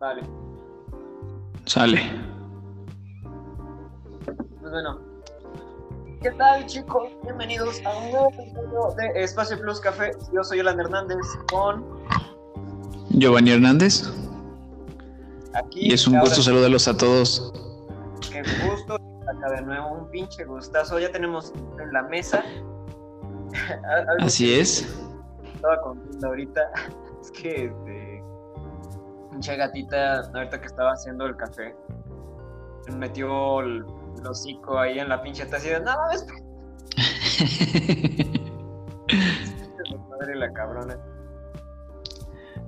Vale. Sale. Pues bueno. ¿Qué tal, chicos? Bienvenidos a un nuevo episodio de Espacio Plus Café. Yo soy Alan Hernández con Giovanni Hernández. aquí. Y es un gusto saludarlos a todos. Qué gusto. Acá de nuevo un pinche gustazo. Ya tenemos en la mesa. Así es. Estaba contando ahorita. Es que este. Pinche gatita, ahorita que estaba haciendo el café, metió el, el hocico ahí en la pinche taza y de, no mames, madre la cabrona.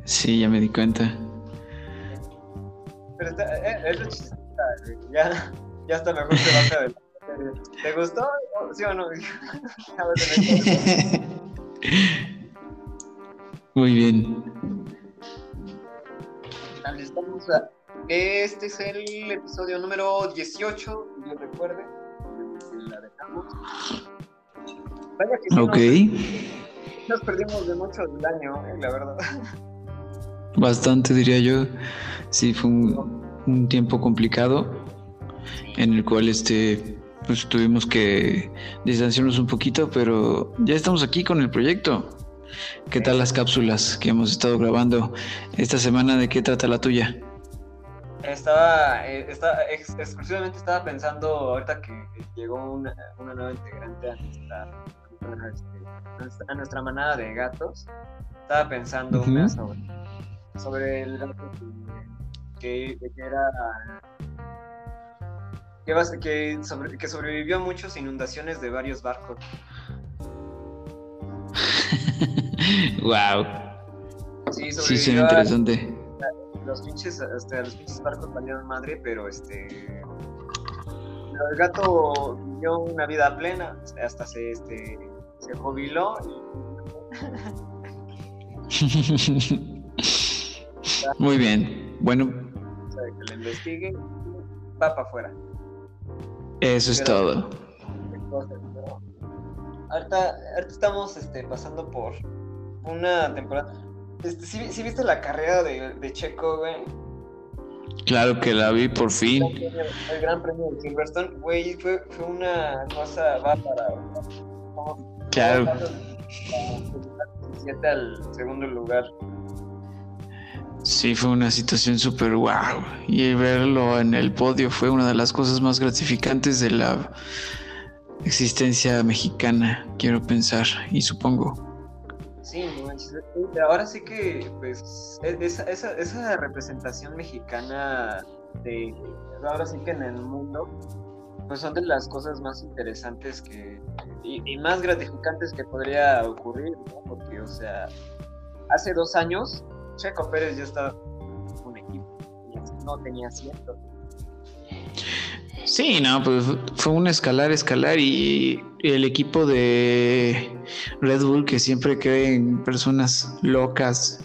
Sí, ya me di cuenta. Pero está, eh, es lo chistosita, güey. Ya, ya está mejor se baja de la ¿Te gustó? ¿Sí o no? Muy bien. Estamos a- Este es el episodio número 18, que yo recuerde. La dejamos. Vaya que sí Ok. nos, nos perdimos de mucho del año, eh, la verdad. Bastante diría yo. Sí, fue un, un tiempo complicado en el cual este pues tuvimos que distanciarnos un poquito, pero ya estamos aquí con el proyecto. ¿Qué tal las cápsulas que hemos estado grabando esta semana? ¿De qué trata la tuya? Estaba, eh, estaba ex- exclusivamente estaba pensando ahorita que llegó una, una nueva integrante a nuestra, a nuestra- manada de gatos. Estaba pensando una sobre, sobre el gato que, que, que era que, sobre- que sobrevivió a muchas inundaciones de varios barcos. wow. Sí, Sí, suena interesante. los pinches, este, los pinches barcos valieron madre, pero este. el gato vivió una vida plena, hasta se, este, se jubiló y Muy bien. Bueno, o sea, que le investigue, va para afuera. eso es todo. Ahorita, ahorita estamos este, pasando por una temporada. Este, ¿sí, sí viste la carrera de, de Checo, güey? Claro que la vi por fin. el gran premio de Silverstone, güey, fue, fue una cosa bárbara. Como- Claro. Siete al segundo lugar. Sí, fue una situación súper wow. Y verlo en el podio fue una de las cosas más gratificantes de la existencia mexicana, quiero pensar y supongo. Sí, ahora sí que, pues, e- esa, esa, esa representación mexicana de ahora sí que en el mundo, pues son de las cosas más interesantes que y, más gratificantes que podría ocurrir. Porque, o sea, hace dos años, Checo Pérez ya estaba en un equipo, no tenía asiento. Sí, no, pues fue un escalar, escalar y el equipo de Red Bull que siempre cree en personas locas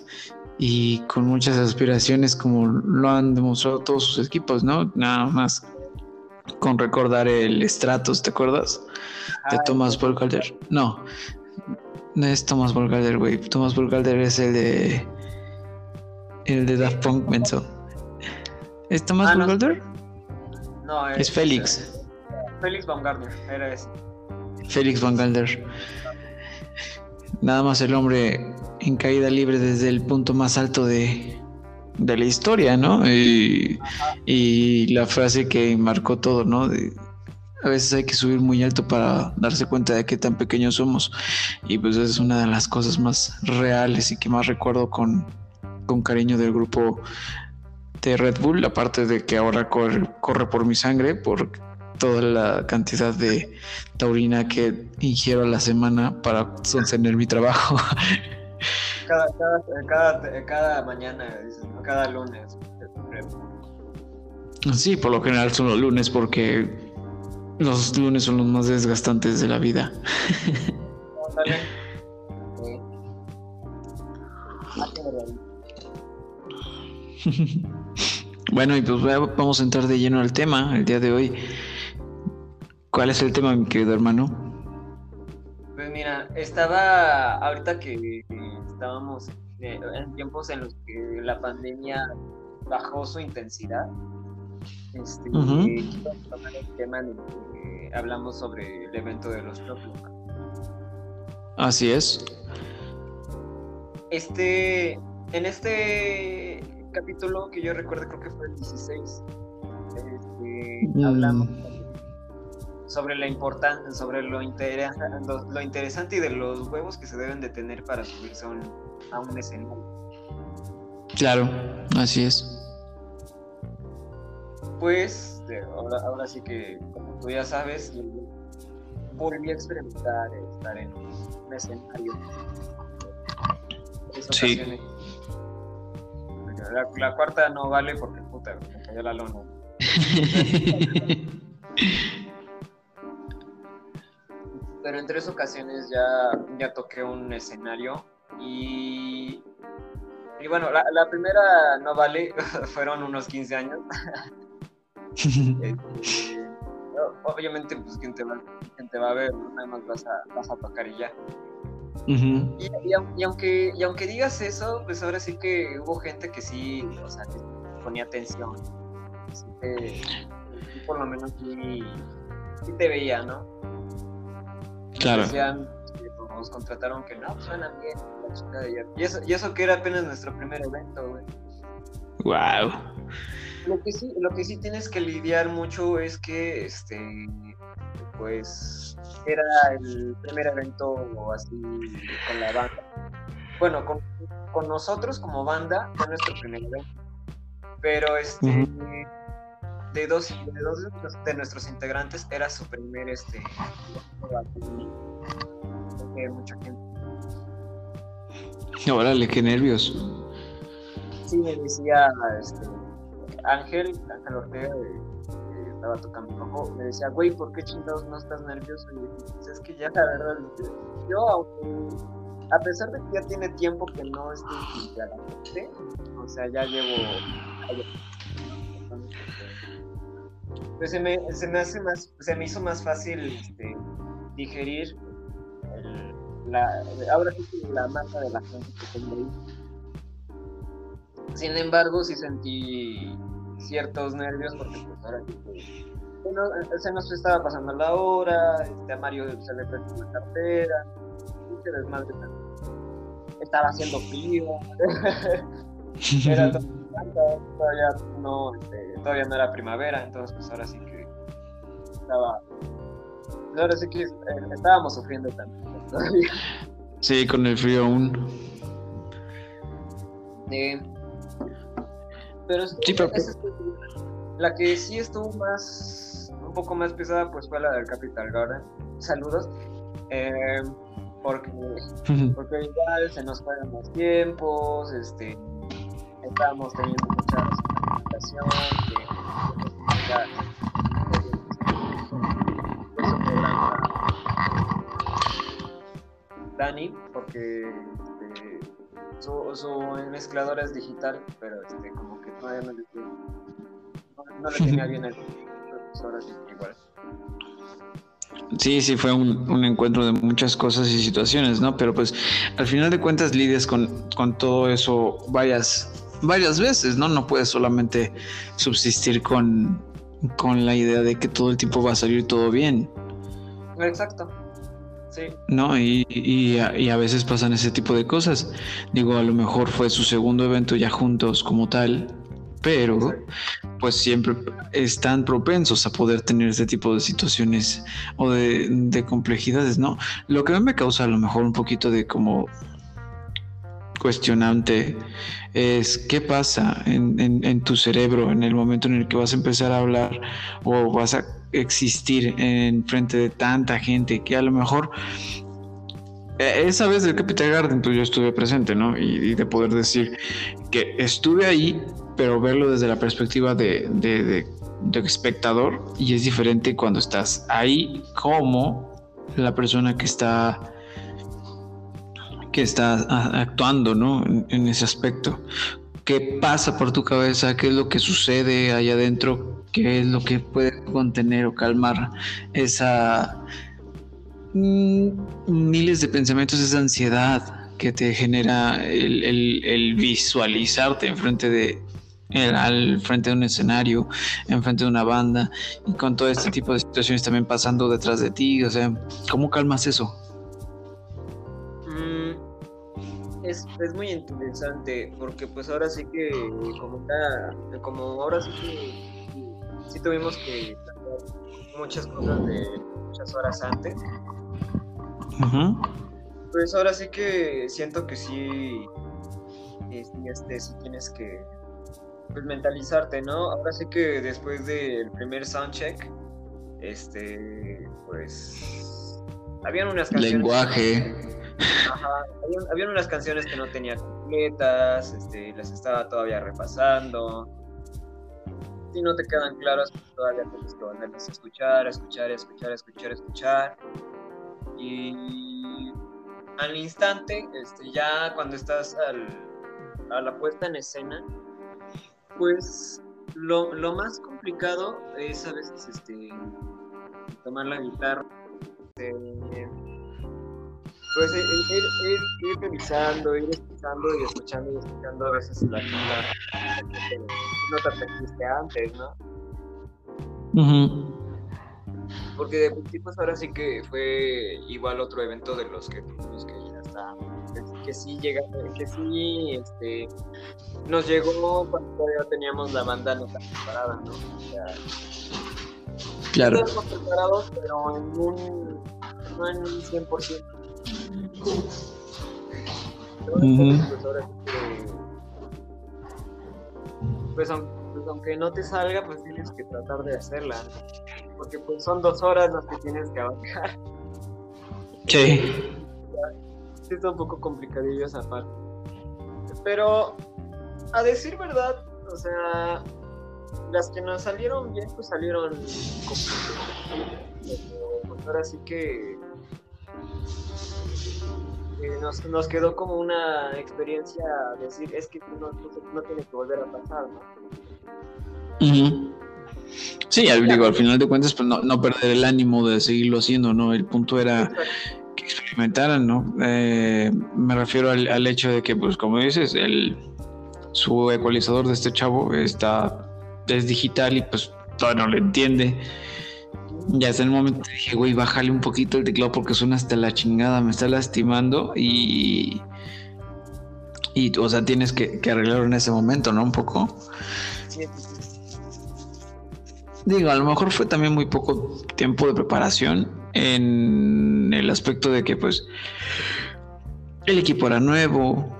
y con muchas aspiraciones como lo han demostrado todos sus equipos, ¿no? Nada más con recordar el Stratos, ¿te acuerdas? De Thomas Volkalder. No, no es Thomas Volkalder, güey. Thomas Volkalder es el de el de Daft Punk, menso. ¿Es Thomas Ah, no. Volkalder? No, Es Félix. Félix Baumgartner, era ese. Félix Van Galder. Nada más el hombre en caída libre desde el punto más alto de, de la historia, ¿no? Y, y la frase que marcó todo, ¿no? De, a veces hay que subir muy alto para darse cuenta de qué tan pequeños somos. Y pues es una de las cosas más reales y que más recuerdo con, con cariño del grupo de Red Bull, aparte de que ahora corre, corre por mi sangre, por toda la cantidad de taurina que ingiero a la semana para sostener mi trabajo. Cada, cada, cada, cada mañana, cada lunes. Sí, por lo general son los lunes porque los lunes son los más desgastantes de la vida. Bueno, y pues va- vamos a entrar de lleno al tema el día de hoy. ¿Cuál es el tema, mi querido hermano? Pues mira, estaba ahorita que estábamos eh, en tiempos en los que la pandemia bajó su intensidad. Este, el tema en el que hablamos sobre el evento de los Choclo. Así es. Este, en este capítulo que yo recuerdo, creo que fue el 16, este, mm. hablamos sobre la importancia, sobre lo, lo, interesante y de los huevos que se deben de tener para subirse a un, a un escenario. Claro, así es. Pues, ahora, ahora sí que, como tú ya sabes, volví a experimentar estar en un escenario. Sí. La, la, cuarta no vale porque puta, me cayó la lona. Pero en tres ocasiones ya, ya toqué un escenario y, y bueno, la, la primera no vale, fueron unos 15 años. Este, obviamente, pues quien te va, te va a ver, nada más vas a, vas a tocar y ya. Y, aunque, y aunque digas eso, pues ahora sí que hubo gente que sí, o sea, que ponía atención. Así que, por lo menos sí, sí te veía, ¿no? Claro. Decían, nos contrataron que no, pues suenan bien, la chica de ella. Y eso, y eso que era apenas nuestro primer evento, güey. Wow. Lo que sí, lo que sí tienes que lidiar mucho es que este pues era el primer evento así con la banda. Bueno, con, con nosotros como banda fue nuestro primer evento. Pero este de dos, de dos de nuestros integrantes era su primer este mucha gente. Órale, qué nervios. Sí, me decía este, Ángel, Ángel Ortega, estaba tocando me decía, güey, ¿por qué chingados no estás nervioso? Y dije, pues es que ya la verdad, yo aunque, a pesar de que ya tiene tiempo que no estoy gente, o sea, ya llevo... Pues se me, se me hace más, se me hizo más fácil este, digerir el, la, ahora sí la masa de la gente que tengo ahí. Sin embargo, sí sentí ciertos nervios porque pues ahora se nos estaba pasando la hora, este, a Mario se le perdió la cartera, se desmadre estaba haciendo frío, era todavía no, este, todavía no era primavera, entonces pues ahora sí que estaba, ahora sí que eh, estábamos sufriendo tanto todavía. Sí, con el frío aún. Eh, pero, la que sí estuvo más, un poco más pesada, pues fue la del Capital Garden. Saludos. Eh, porque, porque igual se nos fueron los tiempos, este, estábamos teniendo mucha comunicación, Dani, porque este, su, su mezclador es digital, pero este, como que todavía no le, no, le tenía bien el así que igual. Sí, sí, fue un, un, encuentro de muchas cosas y situaciones, ¿no? Pero pues al final de cuentas lidias con, con todo eso varias, varias veces, ¿no? No puedes solamente subsistir con, con la idea de que todo el tiempo va a salir todo bien. Exacto. ¿No? Y, y, a, veces pasan ese tipo de cosas. Digo, a lo mejor fue su segundo evento ya juntos como tal, pero pues siempre están propensos a poder tener ese tipo de situaciones o de, de complejidades, ¿no? Lo que me causa a lo mejor un poquito de como cuestionante es qué pasa en, tu cerebro en el momento en el que vas a empezar a hablar o vas a existir en frente de tanta gente que a lo mejor e, esa vez del Capital Garden pues yo estuve presente, ¿no? Y, de poder decir que estuve ahí, pero verlo desde la perspectiva de, de espectador y es diferente cuando estás ahí como la persona que está que está actuando, ¿no? En, ese aspecto. ¿Qué pasa por tu cabeza? ¿Qué es lo que sucede allá adentro? ¿Qué es lo que puede contener o calmar esa mm, miles de pensamientos, esa ansiedad que te genera el visualizarte enfrente de, al frente de un escenario, enfrente de una banda, y con todo este tipo de situaciones también pasando detrás de ti, o sea, ¿cómo calmas eso? Es, es, muy interesante, porque pues ahora sí que, como, como ahora sí que sí tuvimos que muchas cosas de muchas horas antes. Pues ahora sí que siento que sí, este, sí tienes que pues, mentalizarte, ¿no? Ahora sí que después del primer soundcheck, este, pues, habían unas canciones... Lenguaje. Ajá, habían, unas canciones que no tenía completas, este, las estaba todavía repasando. Si no te quedan claras, pues todavía tienes que volverlas a escuchar, escuchar, escuchar, escuchar, escuchar. Y al instante, este, ya cuando estás al, a la puesta en escena, pues lo, lo, más complicado es a veces este, tomar la guitarra, este, pues ir, ir, ir, revisando, ir escuchando y escuchando y escuchando a veces la que no te aprendiste antes, ¿no? Porque de principio ahora sí que fue igual otro evento de los que tuvimos que ya está que sí llega, que sí este, nos llegó cuando todavía teníamos la banda no tan preparada, ¿no? O sea, claro. Estábamos preparados, pero en un, no en un 100%. Pues ahora sí que, pues, aunque no te salga, pues tienes que tratar de hacerla, porque pues son dos horas las que tienes que abarcar. Sí está un poco complicadillo esa parte. Pero, a decir verdad, o sea, las que nos salieron bien, pues salieron. Pues ahora sí que. Nos, nos, quedó como una experiencia decir, es que no, no, tiene que volver a pasar, ¿no? Sí, digo, al final de cuentas, pues no, no perder el ánimo de seguirlo haciendo, ¿no? El punto era experimentaran, ¿no? Eh, me refiero al, hecho de que, pues, como dices, el, su ecualizador de este chavo está es digital y pues todavía no lo entiende. Ya hasta el momento dije, güey, bájale un poquito el teclado porque suena hasta la chingada, me está lastimando y. Y, o sea, tienes que, que arreglarlo en ese momento, ¿no? Un poco. Digo, a lo mejor fue también muy poco tiempo de preparación en el aspecto de que pues el equipo era nuevo,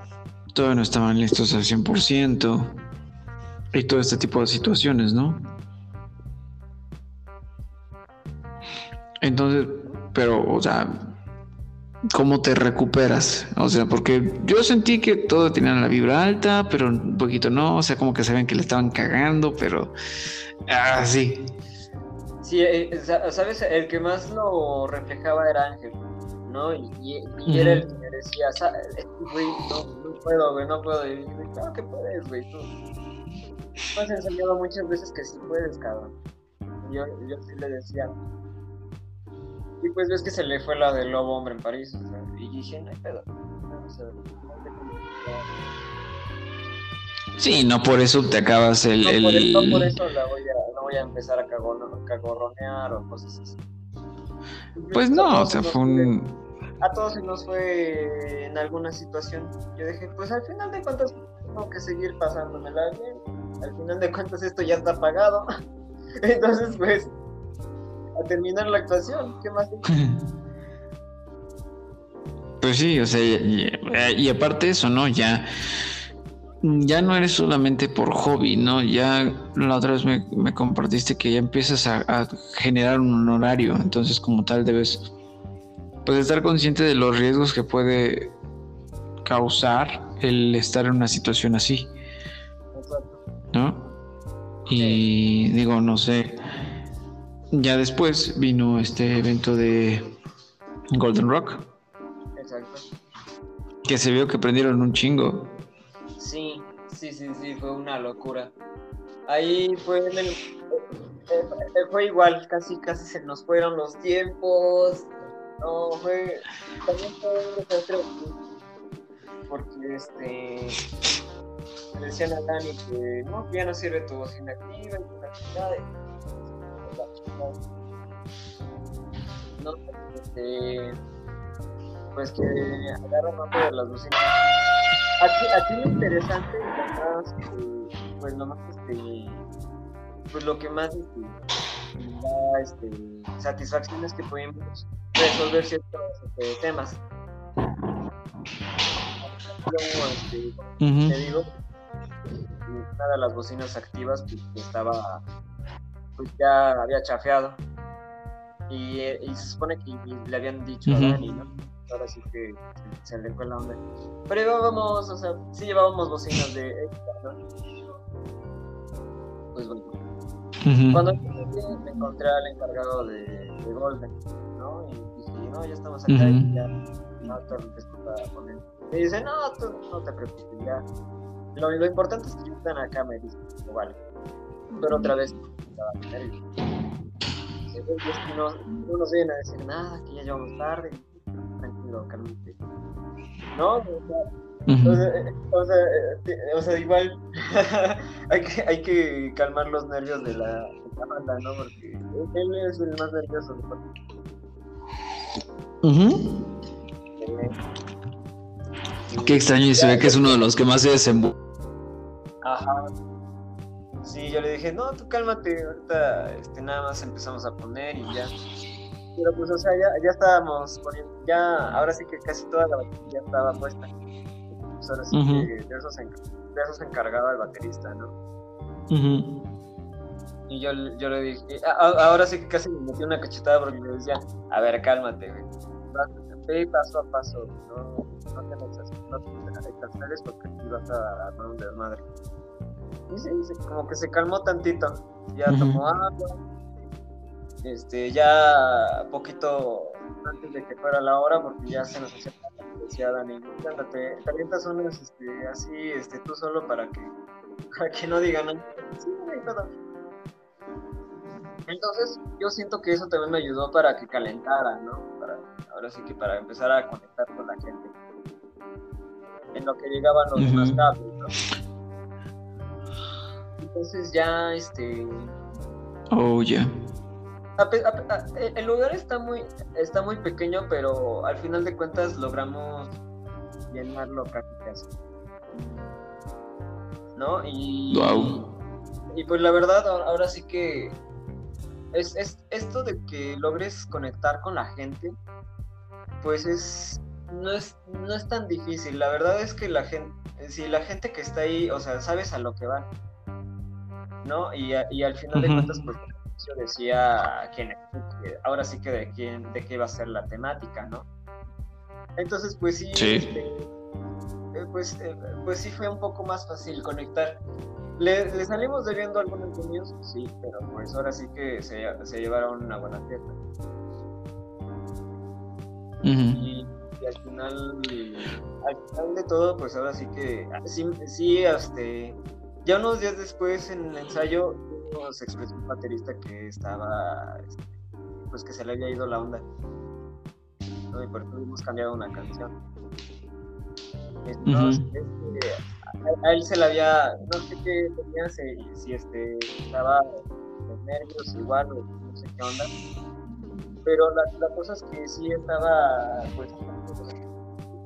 todavía no estaban listos al 100% y todo este tipo de situaciones, ¿no? Entonces, pero, o sea, ¿cómo te recuperas? O sea, porque yo sentí que todo tenía la vibra alta, pero un poquito no, o sea, como que se que le estaban cagando, pero así. Ah, Sí, eh, sabes, el que más lo reflejaba era Ángel, ¿no? Y, era el que me decía, güey, no, no puedo, güey, no puedo. Y dije, claro que puedes, güey, tú. Me has enseñado muchas veces que sí puedes, cabrón. Y yo, yo sí le decía. Y pues ves que se le fue la del lobo hombre en París, o sea, y dije, no hay pedo. O sea, Sí, no por eso te acabas el... No, Por, eso, no por eso la voy a, no voy a empezar a cagorronear o cosas así. Pues no, o sea, fue un... A todos se nos fue en alguna situación. Yo dije, pues al final de cuentas tengo que seguir pasándomela bien. Al final de cuentas esto ya está pagado. Entonces, pues, a terminar la actuación, ¿qué más? Pues sí, o sea, y, y aparte eso, ¿no? Ya ya no eres solamente por hobby, ¿no? Ya la otra vez me, compartiste que ya empiezas a, generar un horario, entonces como tal debes pues estar consciente de los riesgos que puede causar el estar en una situación así, ¿no? Y digo, no sé, ya después vino este evento de Golden Rock. Exacto. Que se vio que prendieron un chingo. Sí, sí, sí, sí, fue una locura. Ahí fue en el, eh, fue igual, casi, casi se nos fueron los tiempos. No, fue, también fue un desastre. porque este le decían a Dani que no, que ya no sirve tu bocina activa y tu actividad. No, este, pues que agarran más de las bocinas. Aquí, aquí lo interesante es que, pues lo más, este, pues lo que más este, da este, satisfacción es que podemos resolver ciertos este, temas. Este, Te digo, una de las bocinas activas pues, estaba, pues ya había chafeado. Y, y, se supone que le habían dicho a Dani, ¿no? Ahora sí que se, le fue la onda. Pero llevábamos, o sea, sí llevábamos bocinas de extra, ¿no? Pues bueno. Cuando me encontré al encargado de, de Golden, ¿no? Y dije, no, ya estamos acá y ya, no, está con él. Me dice, no, tú no te preocupes, ya lo, lo importante es que están acá, me dicen, vale. Pero otra vez, no, no nos vienen a decir nada, que ya llevamos tarde. Tranquilo, cálmate. No, o sea, o, sea, o, sea, igual hay, que, hay que calmar los nervios de la, de la banda, ¿no? Porque él es el más nervioso. Uh Qué extraño y se ve que es uno de los que más se desenvuelve. Ajá. Sí, yo le dije, no, tú cálmate, ahorita este, nada más empezamos a poner y ya. Pero pues, o sea, ya, ya estábamos poniendo, ya, ahora sí que casi toda la batería estaba puesta. Pues ahora sí que de eso, se, de eso se encargaba el baterista, ¿no? Y yo, yo le dije, ahora sí que casi me metí una cachetada porque le decía, a ver, cálmate, güey. Ve paso a paso, no, no te no te porque aquí vas a armar un desmadre. Y como que se calmó tantito, ya tomó agua, este, ya poquito antes de que fuera la hora, porque ya se nos hacía decía Dani, te, avientas unas este, así, este, tú solo para que, para que no digan nada. Sí. Entonces, yo siento que eso también me ayudó para que calentara, ¿no? Para, ahora sí que para empezar a conectar con la gente en lo que llegaban los demás cables, ¿no? Entonces ya, este... Oh, ya. El lugar está muy, está muy pequeño, pero al final de cuentas logramos llenarlo casi casi. ¿No? Y, wow. y pues la verdad, ahora sí que es, es, esto de que logres conectar con la gente, pues es no es, no es tan difícil. La verdad es que la gente, si la gente que está ahí, o sea, sabes a lo que van, ¿no? Y, y al final de cuentas, pues yo decía quién, ahora sí que de quién, de qué va a ser la temática, ¿no? Entonces, pues sí, este, eh, pues, eh, pues sí fue un poco más fácil conectar. Le, salimos debiendo algunos niños, sí, pero pues ahora sí que se, se llevaron una buena fiesta. y, al final, al final de todo, pues ahora sí que sí, sí este, ya unos días después en el ensayo nos expresó un baterista que estaba, este, pues que se le había ido la onda. Y por eso hemos cambiado una canción. Este, a, él se le había, no sé qué tenía, si, este, estaba de nervios igual o no sé qué onda. Pero la, la cosa es que sí estaba, pues,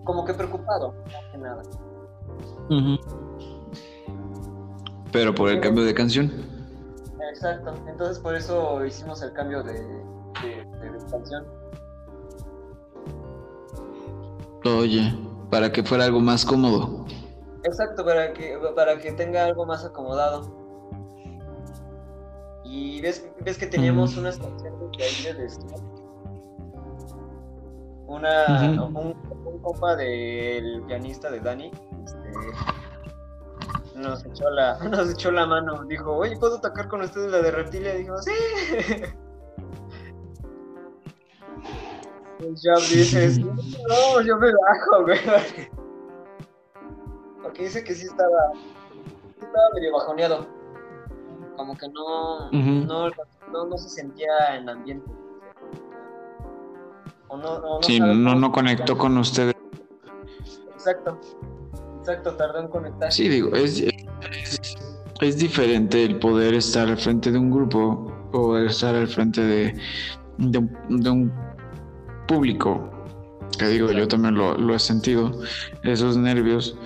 como que preocupado, más que nada. Pero por el cambio de canción. Exacto, entonces por eso hicimos el cambio de, de, canción. Oye, para que fuera algo más cómodo. Exacto, para que, para que tenga algo más acomodado. Y ves, ves que teníamos unas canciones de ahí de Una, un, un, compa del pianista de Dani, este, nos echó la, nos echó la mano, dijo, oye, ¿puedo tocar con ustedes la de reptilia? Y dijimos, sí. Pues ya dices, no, yo me bajo, güey. Porque dice que sí estaba, estaba medio bajoneado. Como que no, no, no, no, se sentía en ambiente. O no, no, sí, no, no conectó con ustedes. exacto. Exacto, tardó en conectar. Sí, digo, es, es, diferente el poder estar al frente de un grupo o estar al frente de, de, un, público. Que digo, yo también lo, lo he sentido, esos nervios.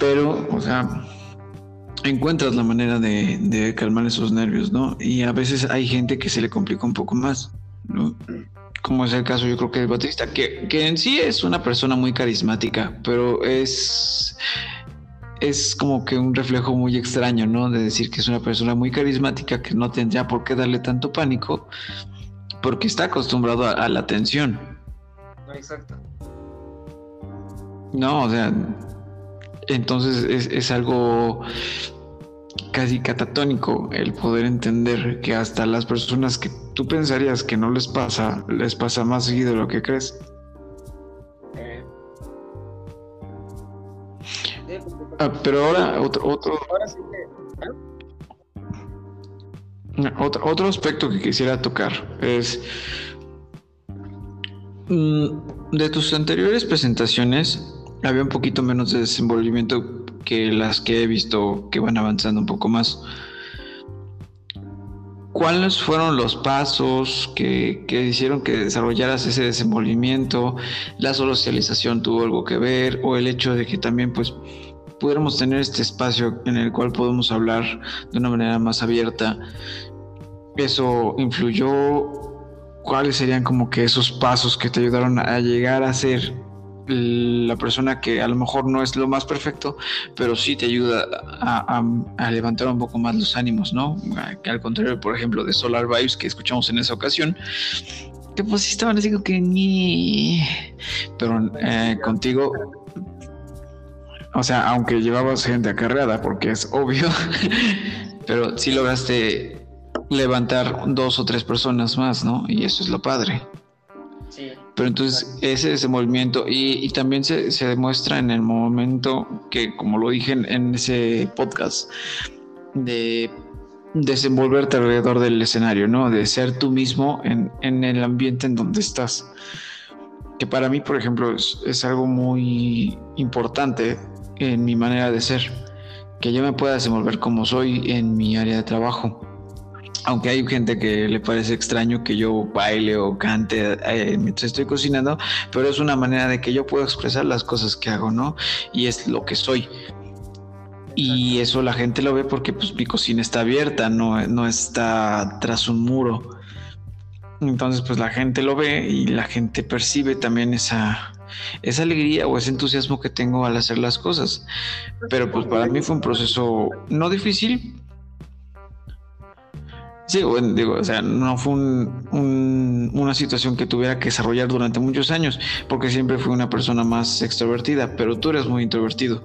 Pero, o sea, encuentras la manera de, calmar esos nervios, ¿no? Y a veces hay gente que se le complica un poco más, ¿no? Como es el caso, yo creo que el Batista, que, que en sí es una persona muy carismática, pero es, es como que un reflejo muy extraño, ¿no? De decir que es una persona muy carismática que no tendría por qué darle tanto pánico, porque está acostumbrado a, la atención. Exacto. No, o sea, entonces es, es algo casi catatónico el poder entender que hasta las personas que tú pensarías que no les pasa, les pasa más seguido de lo que crees. Eh. Ah, pero ahora otro otro otro, otro aspecto que quisiera tocar es mm, de tus anteriores presentaciones había un poquito menos de desenvolvimiento que las que he visto que van avanzando un poco más. ¿Cuáles fueron los pasos que, hicieron que desarrollaras ese desenvolvimiento? ¿La socialización tuvo algo que ver? ¿O el hecho de que también pues pudiéramos tener este espacio en el cual podemos hablar de una manera más abierta? ¿Eso influyó? ¿Cuáles serían como que esos pasos que te ayudaron a llegar a ser la persona que a lo mejor no es lo más perfecto, pero sí te ayuda a, levantar un poco más los ánimos, ¿no? Al contrario, por ejemplo, de Solar Vibes que escuchamos en esa ocasión, que pues sí estaban así como que ni... Pero eh, contigo, o sea, aunque llevabas gente acarreada, porque es obvio, pero sí lograste levantar dos o tres personas más, ¿no? Y eso es lo padre. Pero entonces ese desenvolvimiento y, y también se, se, demuestra en el momento que, como lo dije en, ese podcast, de desenvolverte alrededor del escenario, ¿no? De ser tú mismo en, en el ambiente en donde estás. Que para mí, por ejemplo, es, es algo muy importante en mi manera de ser. Que yo me pueda desenvolver como soy en mi área de trabajo aunque hay gente que le parece extraño que yo baile o cante eh, mientras estoy cocinando, pero es una manera de que yo puedo expresar las cosas que hago, ¿no? Y es lo que soy. Y eso la gente lo ve porque pues mi cocina está abierta, no, no está tras un muro. Entonces pues la gente lo ve y la gente percibe también esa, esa alegría o ese entusiasmo que tengo al hacer las cosas. Pero pues para mí fue un proceso no difícil, Sí, bueno, digo, o sea, no fue una situación que tuviera que desarrollar durante muchos años, porque siempre fui una persona más extrovertida, pero tú eres muy introvertido.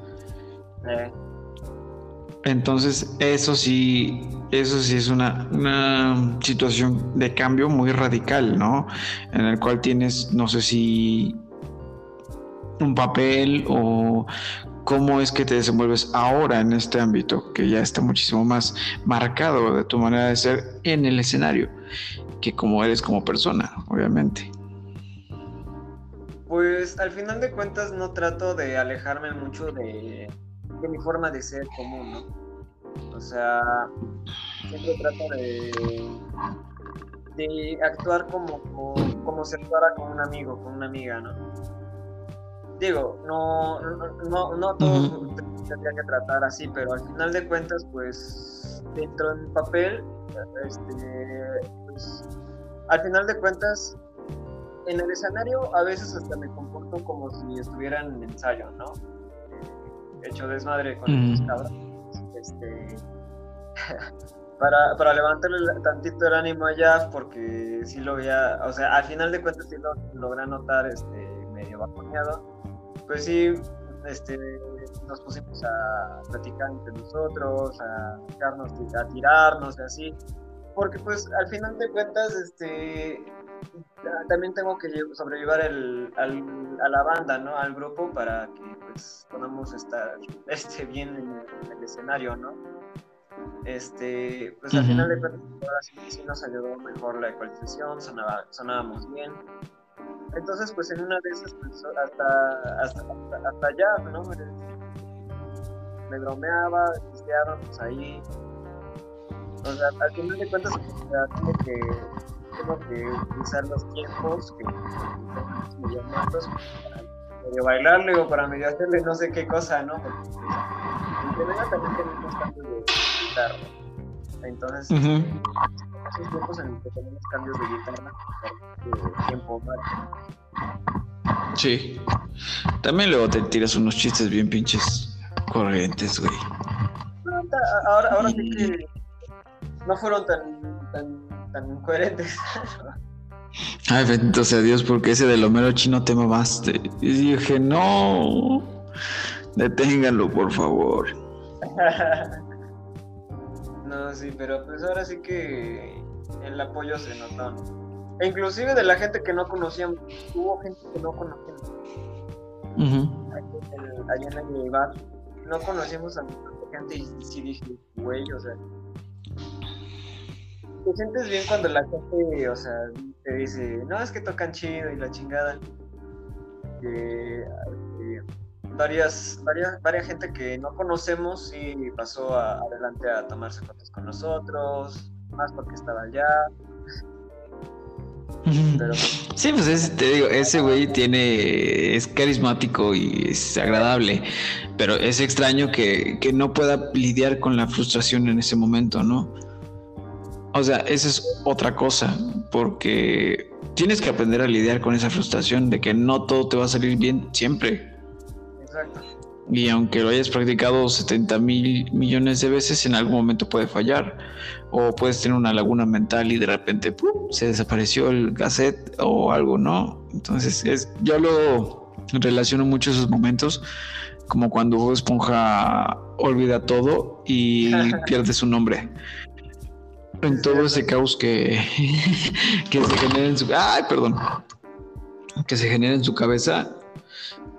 Eh. Entonces, eso sí, eso sí es una, una situación de cambio muy radical, ¿no? En el cual tienes, no sé si un papel o cómo es que te desenvuelves ahora en este ámbito, que ya está muchísimo más marcado de tu manera de ser en el escenario, que como eres como persona, obviamente. Pues al final de cuentas no trato de alejarme mucho de, mi forma de ser común, ¿no? O sea, siempre trato de, actuar como, como, como se actuara con un amigo, con una amiga, ¿no? Digo, no, no, no todos tendría que tratar así, pero al final de cuentas, pues, dentro del papel, este, pues, al final de cuentas, en el escenario a veces hasta me comporto como si estuviera en ensayo, ¿no? hecho desmadre con los cabros. Este, para, para levantarle tantito el ánimo allá, porque sí lo veía, o sea, al final de cuentas sí lo logré notar este, medio bajoneado pues sí, este, nos pusimos a platicar entre nosotros, a, a tirarnos y así, porque pues al final de cuentas, este, también tengo que sobrevivir el, a la banda, ¿no? Al grupo para que pues podamos estar este, bien en, el escenario, ¿no? Este, pues al final de cuentas, sí, sí, nos ayudó mejor la ecualización, sonaba, sonábamos bien. Entonces, pues en una de esas, pues hasta, hasta, hasta, allá, ¿no? Me bromeaba, pues ahí. O sea, al final de cuentas, tengo que, tengo que utilizar los tiempos que medio muertos para medio bailarle o para medio hacerle no sé qué cosa, ¿no? Porque pues, en también tenemos cambios de guitarra. Entonces, esos tiempos en los que tenemos cambios de guitarra, de tiempo mal. Sí. También luego te tiras unos chistes bien pinches corrientes, güey. Ahora, ahora sí que no fueron tan, tan, tan coherentes. Ay, bendito sea Dios, porque ese del Homero chino te mamaste. Y dije, no, deténganlo, por favor. no, sí, pero pues ahora sí que el apoyo se notó. E inclusive de la gente que no conocíamos, hubo gente que no conocíamos. Allá en el bar, no conocíamos a gente y sí dije, güey, o sea, te sientes bien cuando la gente, o sea, te dice, no, es que tocan chido y la chingada. Que, varias, varias, varias gente que no conocemos y pasó adelante a tomarse fotos con nosotros, más porque estaba allá. Sí, pues te digo, ese güey tiene, es carismático y es agradable, pero es extraño que, que no pueda lidiar con la frustración en ese momento, ¿no? O sea, esa es otra cosa, porque tienes que aprender a lidiar con esa frustración de que no todo te va a salir bien siempre. Exacto. Y aunque lo hayas practicado 70 mil millones de veces, en algún momento puede fallar. O puedes tener una laguna mental y de repente se desapareció el cassette o algo, ¿no? Entonces, es, yo lo relaciono mucho esos momentos como cuando Esponja olvida todo y pierde su nombre en todo ese caos que, que se genera en su ay perdón que se genera en su cabeza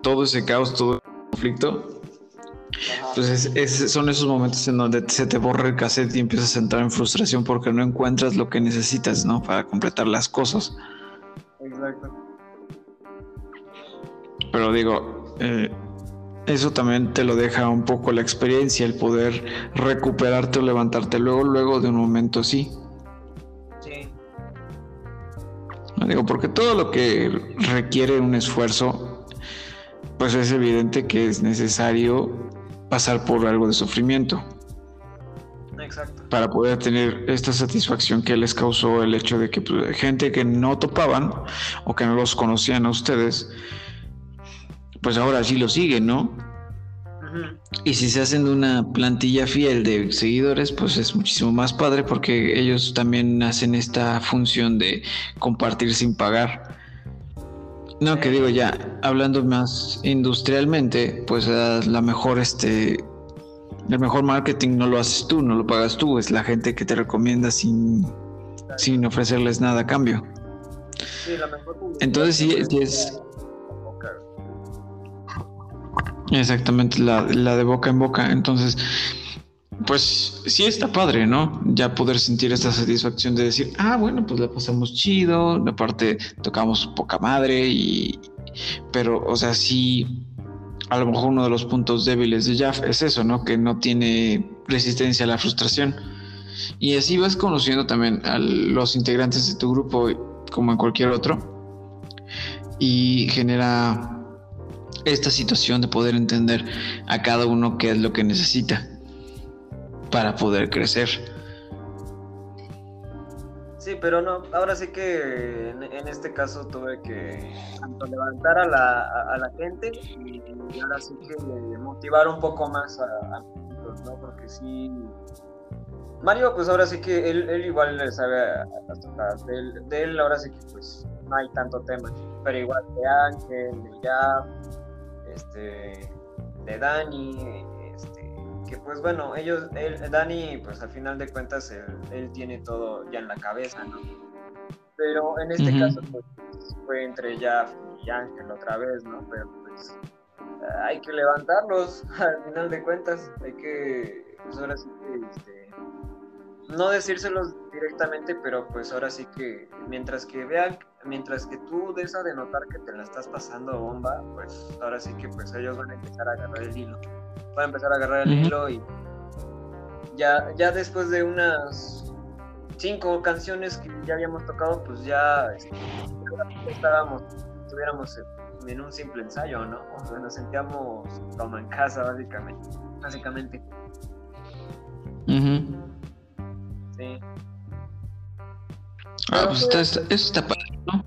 todo ese caos todo el conflicto pues son esos momentos en donde se te borra el cassette y empiezas a entrar en frustración porque no encuentras lo que necesitas no para completar las cosas exacto pero digo eh, eso también te lo deja un poco la experiencia, el poder recuperarte o levantarte luego, luego de un momento así. Sí. Digo, porque todo lo que requiere un esfuerzo, pues es evidente que es necesario pasar por algo de sufrimiento. Exacto. Para poder tener esta satisfacción que les causó el hecho de que pues, gente que no topaban o que no los conocían a ustedes, pues ahora sí lo siguen, ¿no? Y si se hacen de una plantilla fiel de seguidores, pues es muchísimo más padre porque ellos también hacen esta función de compartir sin pagar. No, que digo ya, hablando más industrialmente, pues la mejor este el mejor marketing no lo haces tú, no lo pagas tú, es la gente que te recomienda sin, sin ofrecerles nada a cambio. Sí, la mejor Entonces sí, sí es Exactamente, la, de boca en boca. Entonces, pues sí está padre, ¿no? Ya poder sentir esta satisfacción de decir, ah, bueno, pues la pasamos chido, aparte tocamos poca madre y... Pero, o sea, sí, a lo mejor uno de los puntos débiles de Jaff es eso, ¿no? Que no tiene resistencia a la frustración. Y así vas conociendo también a los integrantes de tu grupo como en cualquier otro. Y genera esta situación de poder entender a cada uno qué es lo que necesita para poder crecer. Sí, pero no, ahora sí que en, este caso tuve que levantar a la, a, la gente y, ahora sí que motivar un poco más a, nosotros, ¿no? Porque sí, Mario, pues ahora sí que él, él igual le sabe a, de, él, de él, ahora sí que pues no hay tanto tema, pero igual de Ángel, de ya este, de Dani, que pues bueno, ellos, él, Dani, pues al final de cuentas él, tiene todo ya en la cabeza, ¿no? Pero en este caso pues, fue entre Jaff y Ángel otra vez, ¿no? Pero pues hay que levantarlos al final de cuentas, hay que, pues ahora sí que, este, no decírselos directamente, pero pues ahora sí que mientras que vean mientras que tú des a denotar que te la estás pasando bomba, pues ahora sí que pues ellos van a empezar a agarrar el hilo. Van a empezar a agarrar el hilo y ya, ya después de unas cinco canciones que ya habíamos tocado, pues ya este, estábamos, estuviéramos en un simple ensayo, ¿no? O sea, nos sentíamos como en casa, básicamente. Básicamente. Ah, pues está, eso está padre, ¿no?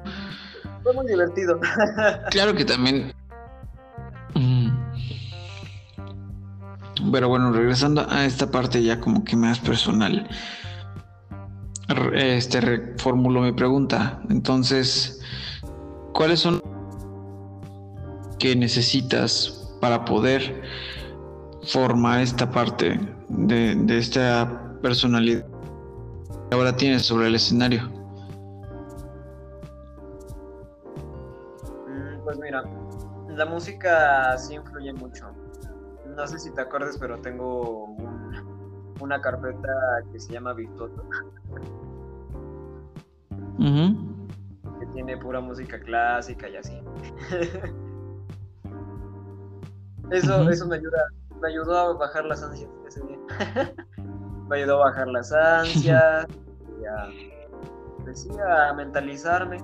Fue muy divertido. claro que también. Pero bueno, regresando a esta parte ya como que más personal. Este reformulo mi pregunta. Entonces, ¿cuáles son que necesitas para poder formar esta parte de, de esta personalidad que ahora tienes sobre el escenario? La música sí influye mucho. No sé si te acuerdas, pero tengo una carpeta que se llama Virtuoso. Que tiene pura música clásica y así. eso, eso me ayuda, me ayudó a bajar las ansias ese día. me ayudó a bajar las ansias y a, pues a mentalizarme.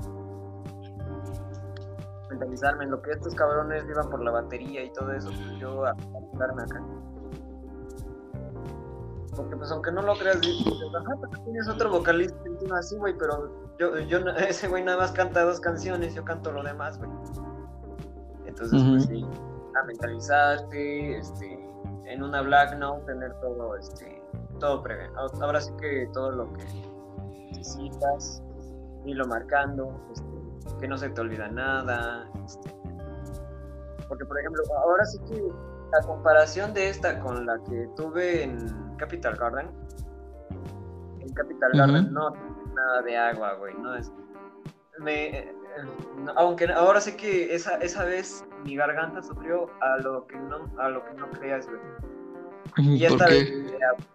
Mentalizarme en lo que estos cabrones iban por la batería y todo eso, pues yo a mentalizarme acá. Porque pues aunque no lo creas, pues, tienes otro vocalista encima así, güey, pero yo, yo, ese güey nada más canta dos canciones, yo canto lo demás, güey. Entonces, pues sí, a mentalizarte, este, en una Black Note tener todo, este, todo previo. Ahora sí que todo lo que necesitas, irlo marcando, este, que no se te olvida nada, este, porque por ejemplo, ahora sí que la comparación de esta con la que tuve en Capital Garden, en Capital Garden no tiene nada de agua, güey, no es... Me, aunque ahora sé que esa, esa vez mi garganta sufrió a lo que no, a lo que no creas, güey. Y esta vez llevé agua.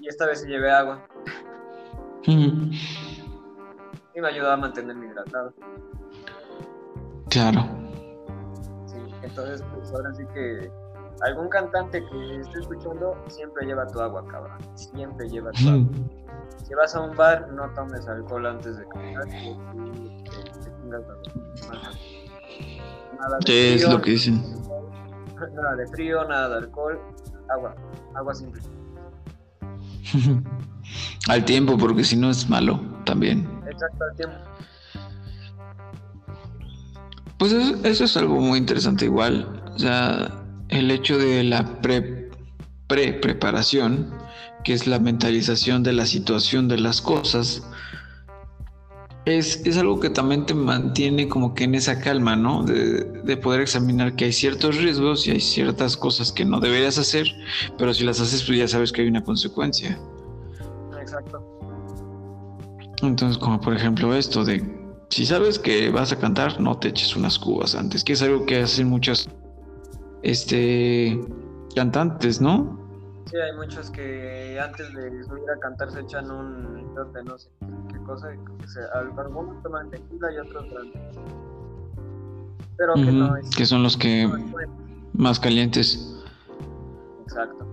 Y esta vez llevé agua. Y me ayudó a mantenerme hidratado. Claro. Sí, entonces pues ahora sí que algún cantante que esté escuchando siempre lleva tu agua, cabrón. Siempre lleva tu agua. Si vas a un bar, no tomes alcohol antes de cantar. Nada de es lo que dicen. Nada de frío, nada de alcohol, agua, agua simple. al tiempo, porque si no es malo también. Exacto, al tiempo. Pues eso, es algo muy interesante igual. O sea, el hecho de la pre, pre preparación, que es la mentalización de la situación de las cosas, es, algo que también te mantiene como que en esa calma, ¿no? De, poder examinar que hay ciertos riesgos y hay ciertas cosas que no deberías hacer, pero si las haces, pues ya sabes que hay una consecuencia. Exacto. Entonces, como por ejemplo esto de, si sabes que vas a cantar, no te eches unas cubas antes, que es algo que hacen muchos este, cantantes, ¿no? Sí, hay muchos que antes de subir a cantar se echan un de no sé qué cosa, que se, algunos toman tequila y otros Pero que no es. Que son los que más calientes. Exacto.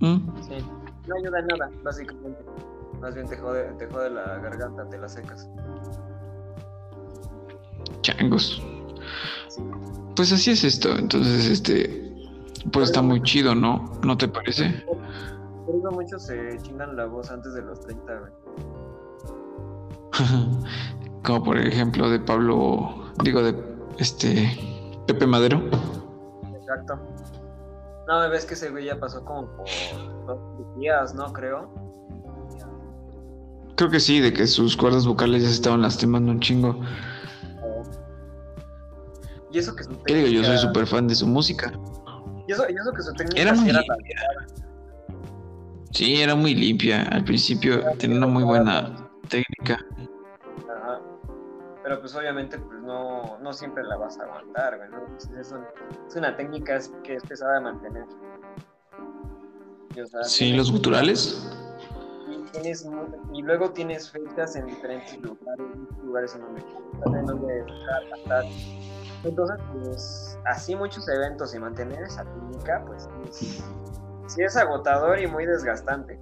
¿Mm? Sí, no ayuda en nada, básicamente. Más bien te jode, te jode la garganta, te la secas. Changos. Pues así es esto, entonces este pues está muy chido, ¿no? ¿No te parece? Por eso muchos se chingan la voz antes de los 30, güey. Como por ejemplo de Pablo, digo de este Pepe Madero. Exacto. No, me ves que ese güey ya pasó como por dos días, ¿no? Creo. Creo que sí, de que sus cuerdas vocales ya se estaban lastimando un chingo. Y eso que su ¿Qué digo? Yo soy súper fan de su música. Y eso, que su técnica era muy limpia. Sí, era muy limpia. Al principio tenía una muy buena técnica. Ajá. Pero pues obviamente pues no, no siempre la vas a aguantar, güey. Es, una técnica que es pesada de mantener. sí, los guturales. Tienes y luego tienes fechas en diferentes lugares, lugares en donde, en donde cantar. Entonces, pues, así muchos eventos y mantener esa técnica, pues, sí es agotador y muy desgastante.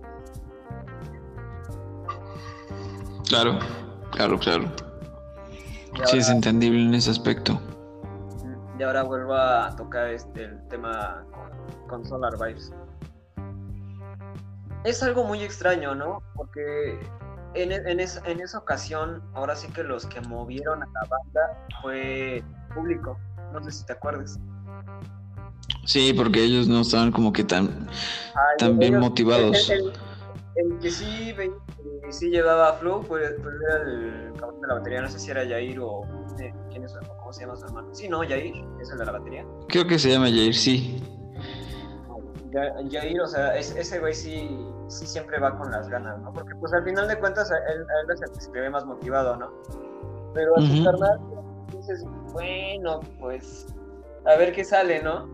Claro, claro, claro. sí, es entendible en ese aspecto. Y ahora vuelvo a tocar este el tema con, Solar Vibes. Es algo muy extraño, ¿no? Porque en, en, en esa ocasión, ahora sí que los que movieron a la banda fue público. No sé si te acuerdas. Sí, porque ellos no estaban como que tan, tan bien motivados. El, que sí, sí llevaba flow pues, era el cabrón de la batería. No sé si era Jair o. ¿Quién es, ¿Cómo se llama su hermano? Sí, no, Jair, es el de la batería. Creo que se llama Jair, sí. Jair, o sea, ese güey sí, sí siempre va con las ganas, ¿no? Porque pues al final de cuentas él, él es el que se ve más motivado, ¿no? Pero a su carnal dices, bueno, pues a ver qué sale, ¿no?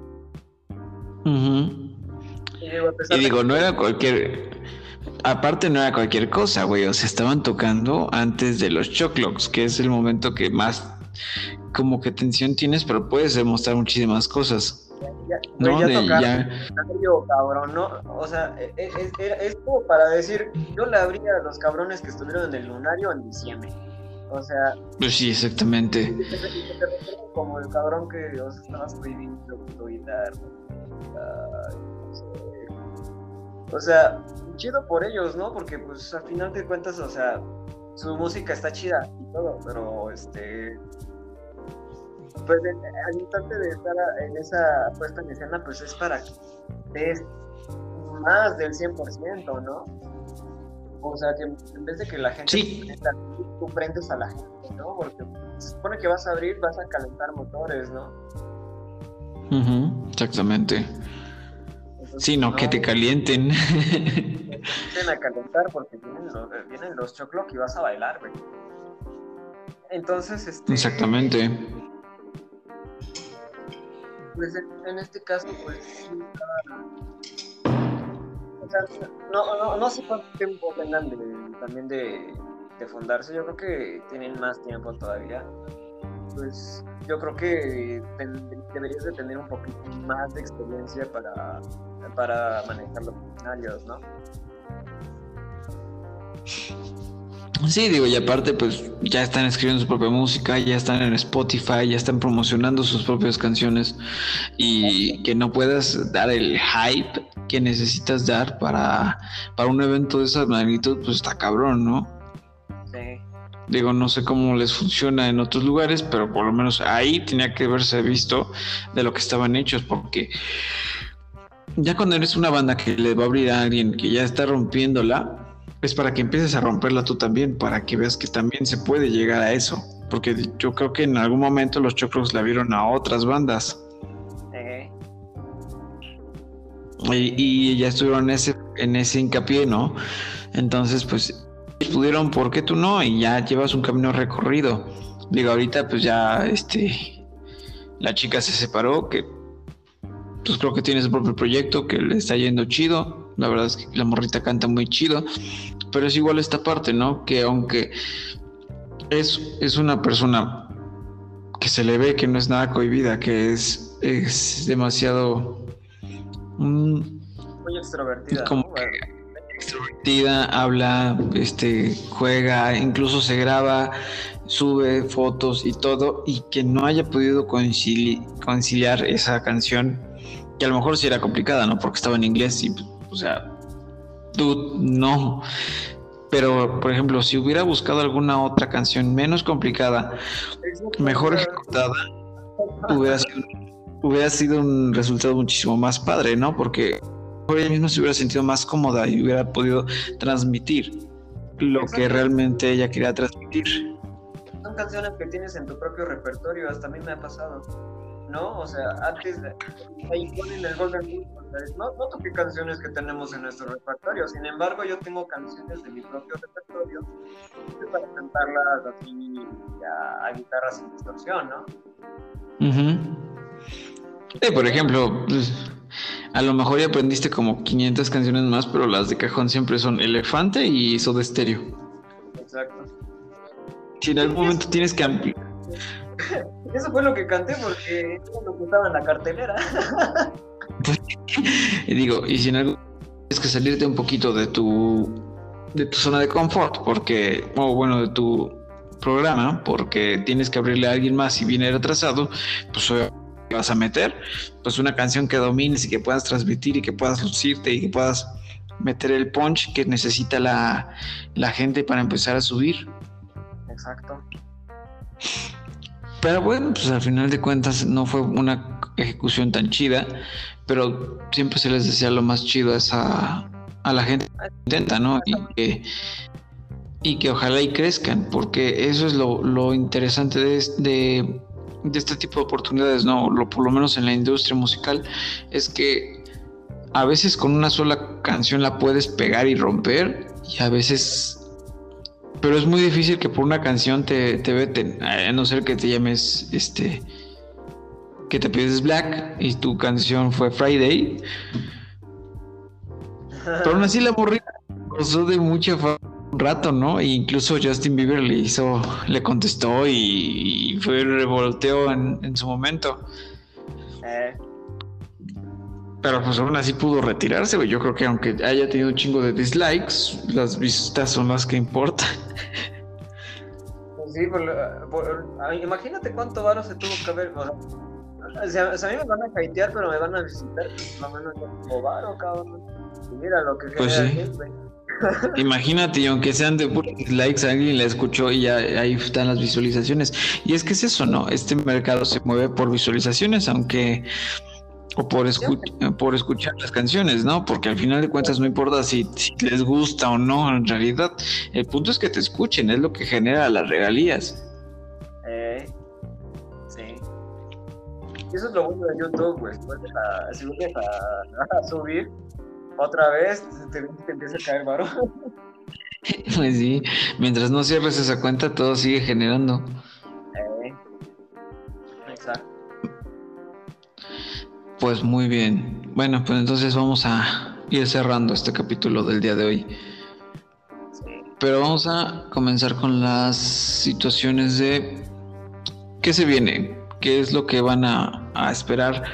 y, digo, no era cualquier... Aparte no era cualquier cosa, güey. O sea, estaban tocando antes de los choclocks, que es el momento que más como que tensión tienes, pero puedes demostrar muchísimas cosas. No, de, ya... cabrón, ¿no? O sea, es, e, es, es, como para decir, yo le abría a los cabrones que estuvieron en el lunario en diciembre. O sea. Pues sí, exactamente. Como el cabrón que os estabas prohibiendo guitarra. O sea, chido por ellos, ¿no? Porque pues al final de cuentas, o sea, su música está chida y todo, pero este pues al instante de estar en esa puesta en escena, pues es para que des más del 100%, ¿no? O sea, que en vez de que la gente sí. tú prendes a la gente, ¿no? Porque se supone que vas a abrir, vas a calentar motores, ¿no? exactamente. sí, no, que te calienten. Vienen a calentar porque vienen los, vienen los choclos y vas a bailar, güey. Entonces, este. Exactamente. Pues en, este caso, pues no, no, no sé cuánto tiempo tengan también de, de, fundarse. Yo creo que tienen más tiempo todavía. Pues yo creo que deberías de tener un poquito más de experiencia para, para manejar los escenarios, ¿no? Sí, digo, y aparte, pues ya están escribiendo su propia música, ya están en Spotify, ya están promocionando sus propias canciones y que no puedas dar el hype que necesitas dar para, para un evento de esa magnitud, pues está cabrón, ¿no? Sí. Digo, no sé cómo les funciona en otros lugares, pero por lo menos ahí tenía que haberse visto de lo que estaban hechos, porque ya cuando eres una banda que le va a abrir a alguien que ya está rompiéndola, es para que empieces a romperla tú también, para que veas que también se puede llegar a eso. Porque yo creo que en algún momento los Chocros la vieron a otras bandas. Y, ya estuvieron en ese, en ese hincapié, ¿no? Entonces, pues, pudieron, ¿por qué tú no? Y ya llevas un camino recorrido. Digo, ahorita, pues ya, este, la chica se separó, que, pues creo que tiene su propio proyecto, que le está yendo chido. La verdad es que la morrita canta muy chido. Pero es igual esta parte, ¿no? Que aunque es, es una persona que se le ve que no es nada cohibida, que es, es demasiado... muy extrovertida. Como que extrovertida, habla, este, juega, incluso se graba, sube fotos y todo, y que no haya podido conciliar esa canción, que a lo mejor sí era complicada, ¿no? Porque estaba en inglés y, o sea, tú no. Pero, por ejemplo, si hubiera buscado alguna otra canción menos complicada, mejor ejecutada, hubiera sido, hubiera sido un resultado muchísimo más padre, ¿no? Porque ella misma se hubiera sentido más cómoda y hubiera podido transmitir lo que realmente ella quería transmitir. Son canciones que tienes en tu propio repertorio, hasta a mí me ha pasado. ¿no? O sea, antes ahí ponen el Golden no, no toqué canciones que tenemos en nuestro repertorio, sin embargo yo tengo canciones de mi propio repertorio para cantarlas así a, a guitarra sin distorsión, ¿no? por ejemplo, pues, a lo mejor ya aprendiste como 500 canciones más, pero las de cajón siempre son Elefante y de Estéreo. Exacto. Si en algún momento tienes que ampliar. Eso fue lo que canté porque eso lo que estaba en la cartelera. y digo, y si en algo tienes que salirte un poquito de tu de tu zona de confort, porque, o bueno, de tu programa, porque tienes que abrirle a alguien más y viene retrasado, pues vas a meter pues una canción que domines y que puedas transmitir y que puedas lucirte y que puedas meter el punch que necesita la, la gente para empezar a subir. Exacto. Pero bueno, pues al final de cuentas no fue una ejecución tan chida, pero siempre se les desea lo más chido a, esa, a la gente que intenta, ¿no? Y que, y que ojalá y crezcan, porque eso es lo, lo interesante de, de, de, este tipo de oportunidades, ¿no? Lo, por lo menos en la industria musical, es que a veces con una sola canción la puedes pegar y romper, y a veces pero es muy difícil que por una canción te, te veten, a no ser que te llames este. que te pides Black y tu canción fue Friday. Pero aún así la burrita gozó de mucha un rato, ¿no? E incluso Justin Bieber le hizo, le contestó y, fue un revolteo en, en su momento. Eh. Pero pues aún así pudo retirarse, güey. Yo creo que aunque haya tenido un chingo de dislikes, las vistas son las que importan. Sí, imagínate cuánto varo se tuvo que ver. O sea, a mí me van a hatear, pero me van a visitar, pues, más o menos como varo, cabrón. Y mira lo que pues sí. Imagínate, y aunque sean de puros dislikes, alguien la escuchó y ya ahí están las visualizaciones. Y es que es eso, ¿no? Este mercado se mueve por visualizaciones, aunque o por, por escuchar las canciones, ¿no? Porque al final de cuentas no importa si, les gusta o no, en realidad el punto es que te escuchen, es lo que genera las regalías. Eh, sí. Eso es lo bueno de YouTube, güey. si vuelves a, subir otra vez, te, te empieza a caer varón. Pues sí, mientras no cierres esa cuenta, todo sigue generando. Pues muy bien. Bueno, pues entonces vamos a ir cerrando este capítulo del día de hoy. Pero vamos a comenzar con las situaciones de qué se viene, qué es lo que van a, esperar.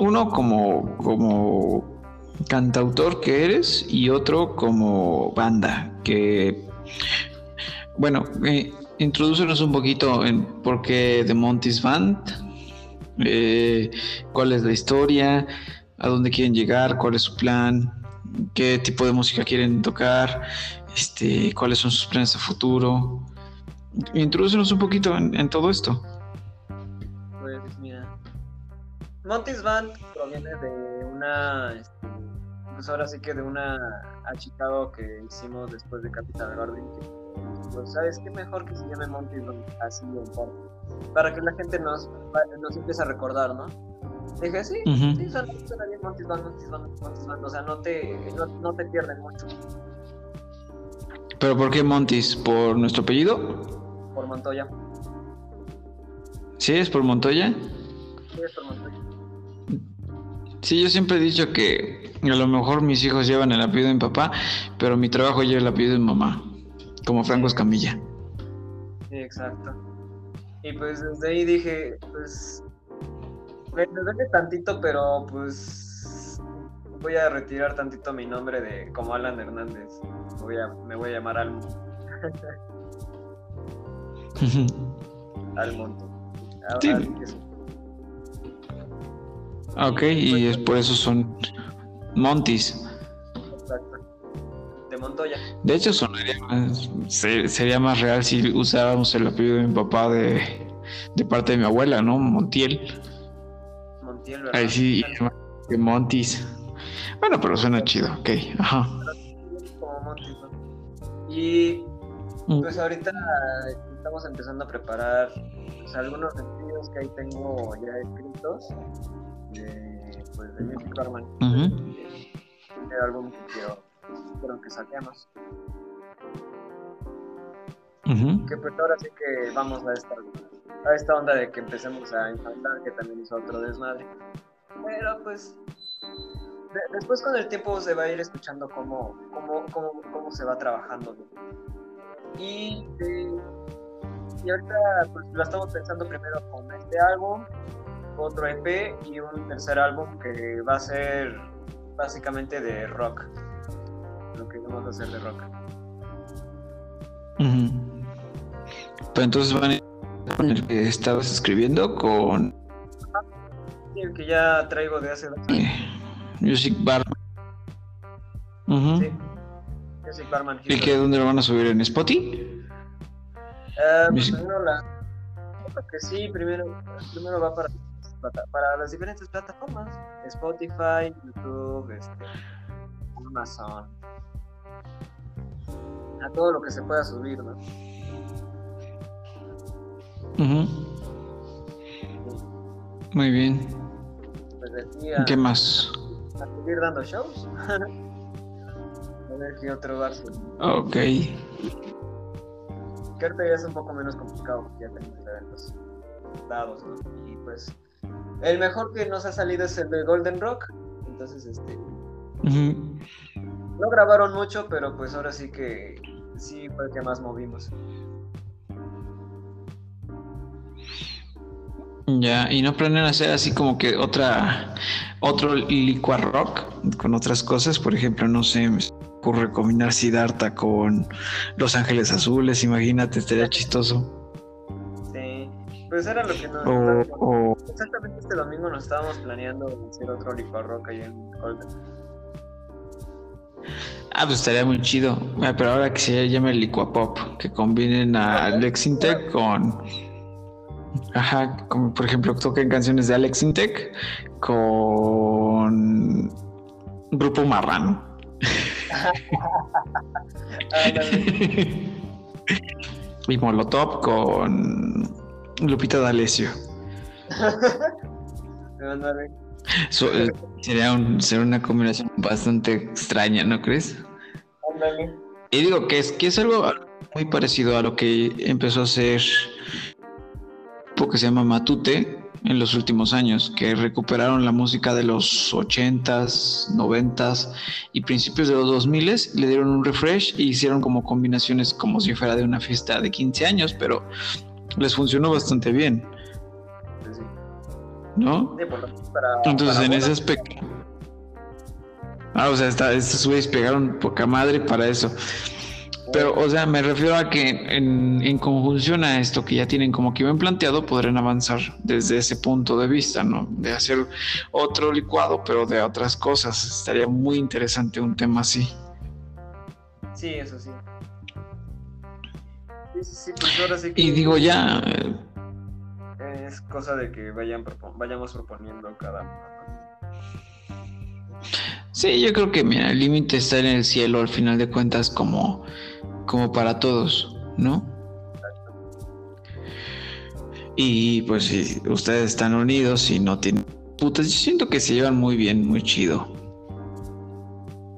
Uno como, como cantautor que eres y otro como banda que bueno eh, introducenos un poquito en por qué The Monty's Band eh, cuál es la historia, a dónde quieren llegar, cuál es su plan, qué tipo de música quieren tocar, este, cuáles son sus planes de futuro. Introducenos un poquito en, todo esto. Pues mira, Monty's Band proviene de una, este, pues ahora sí que de una achicado que hicimos después de Capital Garden. pues, ¿sabes qué mejor que se llame Monty's Band así en parte? Para que la gente nos, nos empiece a recordar, ¿no? Dije, sí, sí, suena, bien Montis Band, Montis Band, Montis Band, o sea, no te, no, no te pierden mucho. ¿Pero por qué Montis? ¿Por nuestro apellido? Por Montoya. ¿Sí es por Montoya? Sí, es por Montoya. Sí, yo siempre he dicho que a lo mejor mis hijos llevan el apellido de mi papá, pero mi trabajo lleva el apellido de mi mamá, como Franco Escamilla. Sí, exacto. Y pues desde ahí dije, pues, me duele tantito, pero pues voy a retirar tantito mi nombre de como Alan Hernández. Voy a, me voy a llamar Almo. Almonte. Sí. Ok, y es por eso son Montis. Montoya. De hecho, sonaría más, sería más real si usáramos el apellido de mi papá de, de parte de mi abuela, ¿no? Montiel. Montiel, ¿verdad? Ahí sí, de Montis. Bueno, pero suena chido, ok. Ajá. Como Montis, Y mm. pues ahorita estamos empezando a preparar pues, algunos sentidos que ahí tengo ya escritos de, pues, de Music Carman. De que quiero quiero que saquemos. Que pues ahora sí que vamos a esta, a esta onda de que empecemos a infantar, que también hizo otro desmadre. Pero pues después con el tiempo se va a ir escuchando cómo, cómo, cómo, cómo se va trabajando. Y, eh, y ahorita pues, lo estamos pensando primero con este álbum, otro EP y un tercer álbum que va a ser básicamente de rock. Lo que vamos a hacer de rock. Pero entonces van a con el que estabas escribiendo con Sí, el que ya traigo de hace dos años. eh, Music Barman. Sí. Music Barman ¿Y qué dónde lo van a subir en Spotify? Pues primero la. Creo que sí, primero, primero va para, para las diferentes plataformas: Spotify, YouTube, este, Amazon. A todo lo que se pueda subir, ¿no? Ujú. Muy bien. Pues de a, ¿Qué más? a seguir dando shows. a ver qué otro bar Ok. Que ahorita ya es un poco menos complicado porque ya tenemos eventos dados, ¿no? Y pues. El mejor que nos ha salido es el de Golden Rock. Entonces, este. Ujú. No grabaron mucho, pero pues ahora sí que sí fue el que más movimos. Ya, y no planean hacer así como que otra, otro licuar rock con otras cosas, por ejemplo, no sé, me ocurre combinar Siddhartha con Los Ángeles Azules, imagínate, estaría chistoso. Sí, pues era lo que nos. O, o Exactamente este domingo nos estábamos planeando hacer otro licuar rock ahí en Golden. Ah, pues estaría muy chido. Pero ahora que se llame Licuapop, que combinen a Alex Intec con ajá, como por ejemplo toquen canciones de Alex Intec con Grupo Marrano. Y Molotov con Lupita D'Alessio. So- eh, sería, un- sería una combinación bastante extraña, ¿no crees? Ándale. Y digo que es, que es algo muy parecido a lo que empezó a hacer que se llama Matute en los últimos años, que recuperaron la música de los 80s, 90s y principios de los 2000s, le dieron un refresh y hicieron como combinaciones como si fuera de una fiesta de 15 años, pero les funcionó bastante bien. ¿no? Sí, por lo menos para, Entonces, en ese aspecto. Ah, o sea, está, estos güeyes pegaron poca madre para eso. Pero, o sea, me refiero a que en, en conjunción a esto que ya tienen como que bien planteado, podrán avanzar desde ese punto de vista, ¿no? De hacer otro licuado, pero de otras cosas. Estaría muy interesante un tema así. Sí, eso sí. Sí, sí, sí, pues ahora sí que Y digo, ya, eh, es cosa de que vayan vayamos proponiendo cada uno. Sí, yo creo que, mira, el límite está en el cielo al final de cuentas como, como para todos, ¿no? Y pues si ustedes están unidos y no tienen putas, yo siento que se llevan muy bien, muy chido.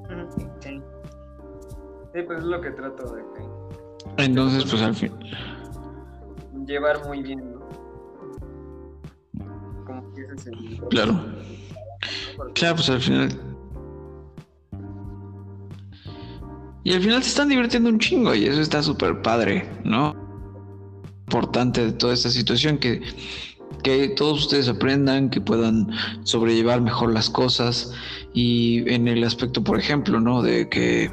Ujú, Sí. Sí, pues es lo que trato de que Entonces, pues al fin. llevar muy bien, ¿no? Como que ese es el Claro. Claro, pues al final. Y al final se están divirtiendo un chingo y eso está súper padre, ¿no? Importante de toda esta situación que, que todos ustedes aprendan, que puedan sobrellevar mejor las cosas y en el aspecto, por ejemplo, ¿no? De que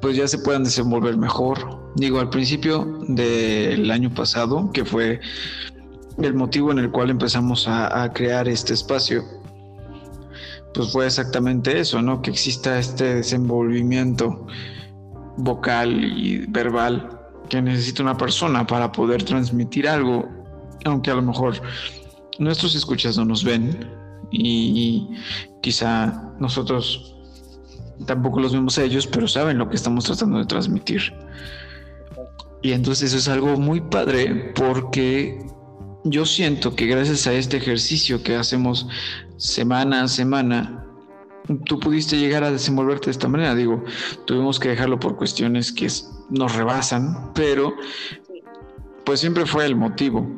pues ya se puedan desenvolver mejor. Digo, al principio del año pasado, que fue el motivo en el cual empezamos a, a crear este espacio, pues fue exactamente eso, ¿no? Que exista este desenvolvimiento vocal y verbal que necesita una persona para poder transmitir algo, aunque a lo mejor nuestros escuchas no nos ven y quizá nosotros tampoco los vemos a ellos, pero saben lo que estamos tratando de transmitir. Y entonces eso es algo muy padre porque yo siento que gracias a este ejercicio que hacemos semana a semana, tú pudiste llegar a desenvolverte de esta manera. Digo, tuvimos que dejarlo por cuestiones que nos rebasan, pero pues siempre fue el motivo.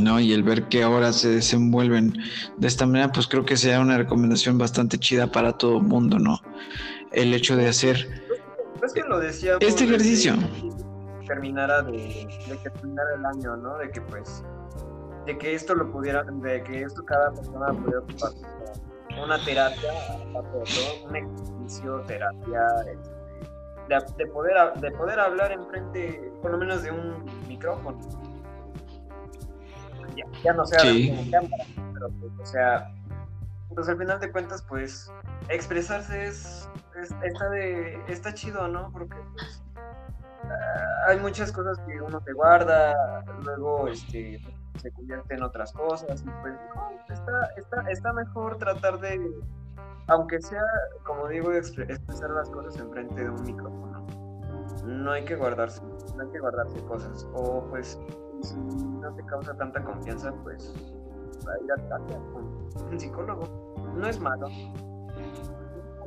¿no? Y el ver que ahora se desenvuelven de esta manera, pues creo que sea una recomendación bastante chida para todo el mundo, ¿no? El hecho de hacer es que lo decía este ejercicio. terminara de, de, que terminara el año, ¿no? De que pues, de que esto lo pudiera, de que esto cada persona pudiera ocupar una terapia, de un ejercicio, terapia, este, de, poder, de poder hablar enfrente, por lo menos de un micrófono. Ya, no sea como cámara, pero pues, o sea, pues al final de cuentas, pues, expresarse es, está, de, está chido, ¿no? Porque pues, ah, hay muchas cosas que uno te guarda, luego este, se convierte en otras cosas, y pues está, está, está mejor tratar de, aunque sea, como digo, expresar las cosas enfrente de un micrófono. No hay que guardarse, no hay que guardarse cosas. O pues, si no te causa tanta confianza, pues, ir a terapia con un psicólogo. No es malo,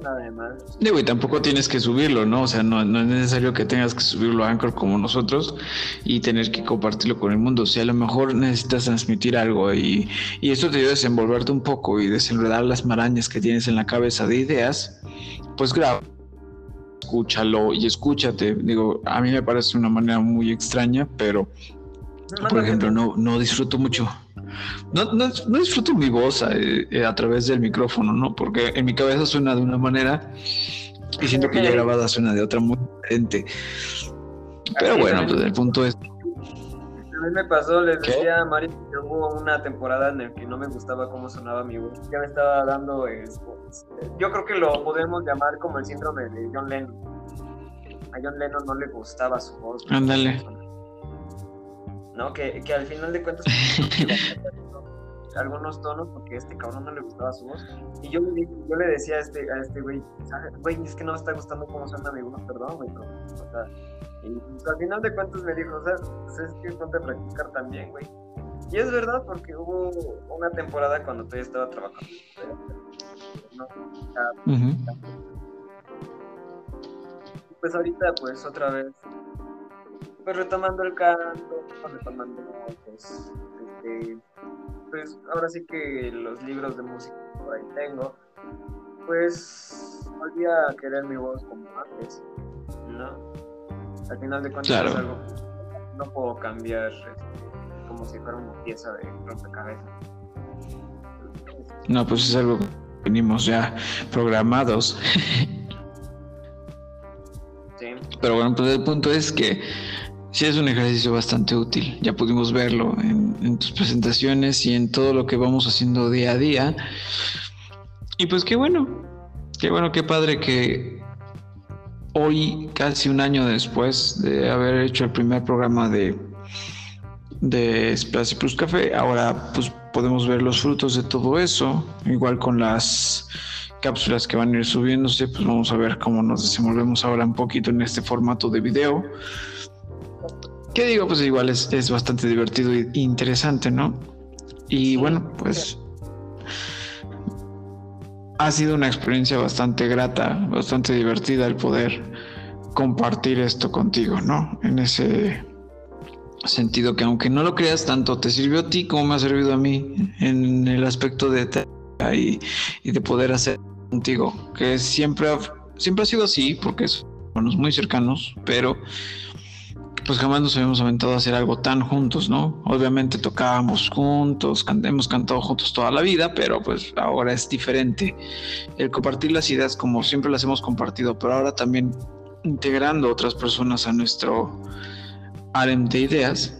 nada Digo, y tampoco tienes que subirlo, ¿no? O sea, no, no, es necesario que tengas que subirlo a Anchor como nosotros y tener que compartirlo con el mundo. O sea, a lo mejor necesitas transmitir algo y, y esto te ayuda a desenvolverte un poco y desenredar las marañas que tienes en la cabeza de ideas, pues graba escúchalo y escúchate. Digo, a mí me parece una manera muy extraña, pero por ejemplo, no, no disfruto mucho. No, no, disfruto mi voz eh, eh, a, través del micrófono, ¿no? Porque en mi cabeza suena de una manera y siento que ya grabada suena de otra muy diferente. Pero bueno, pues el punto es. A mí me pasó, les decía a Mari que hubo una temporada en la que no me gustaba cómo sonaba mi voz. Ya me estaba dando. Esto, yo creo que lo podemos llamar como el síndrome de John Lennon. A John Lennon no le gustaba su voz. Ándale. ¿no? Que, que al final de cuentas algunos tonos porque a este cabrón no le gustaba su voz. Y yo, yo le decía a este, a este güey, güey, es que no me está gustando cómo suena mi voz, perdón, güey, o sea, y pues, al final de cuentas me dijo, o sea, pues es que ponte a practicar también, güey. Y es verdad, porque hubo una temporada cuando todavía estaba trabajando. ¿no? Pues ahorita, pues otra vez pues retomando el canto, retomando pues, este, pues ahora sí que los libros de música que por ahí tengo, pues volví a querer mi voz como antes, ¿no? Al final de cuentas es algo no puedo cambiar este, como si fuera una pieza de rompecabezas. No, pues es algo que venimos ya programados. Sí. Pero bueno, pues el punto es que Sí, es un ejercicio bastante útil. Ya pudimos verlo en, tus presentaciones y en todo lo que vamos haciendo día a día. Y pues qué bueno, qué bueno, qué padre que hoy, casi un año después de haber hecho el primer programa de, de Splash Plus Café, ahora pues podemos ver los frutos de todo eso, igual con las cápsulas que van a ir subiéndose, pues vamos a ver cómo nos desenvolvemos ahora un poquito en este formato de video. ¿Qué digo? Pues igual es, es bastante divertido e interesante, ¿no? Y bueno, pues ha sido una experiencia bastante grata, bastante divertida el poder compartir esto contigo, ¿no? En ese sentido que aunque no lo creas tanto, te sirvió a ti como me ha servido a mí en el aspecto de y, y de poder hacer contigo, que siempre siempre ha sido así, porque somos muy cercanos, pero pues jamás nos habíamos aventado a hacer algo tan juntos, ¿no? Obviamente tocábamos juntos, hemos cantado juntos toda la vida, pero pues ahora es diferente. El compartir las ideas como siempre las hemos compartido, pero ahora también integrando otras personas a nuestro harem de ideas,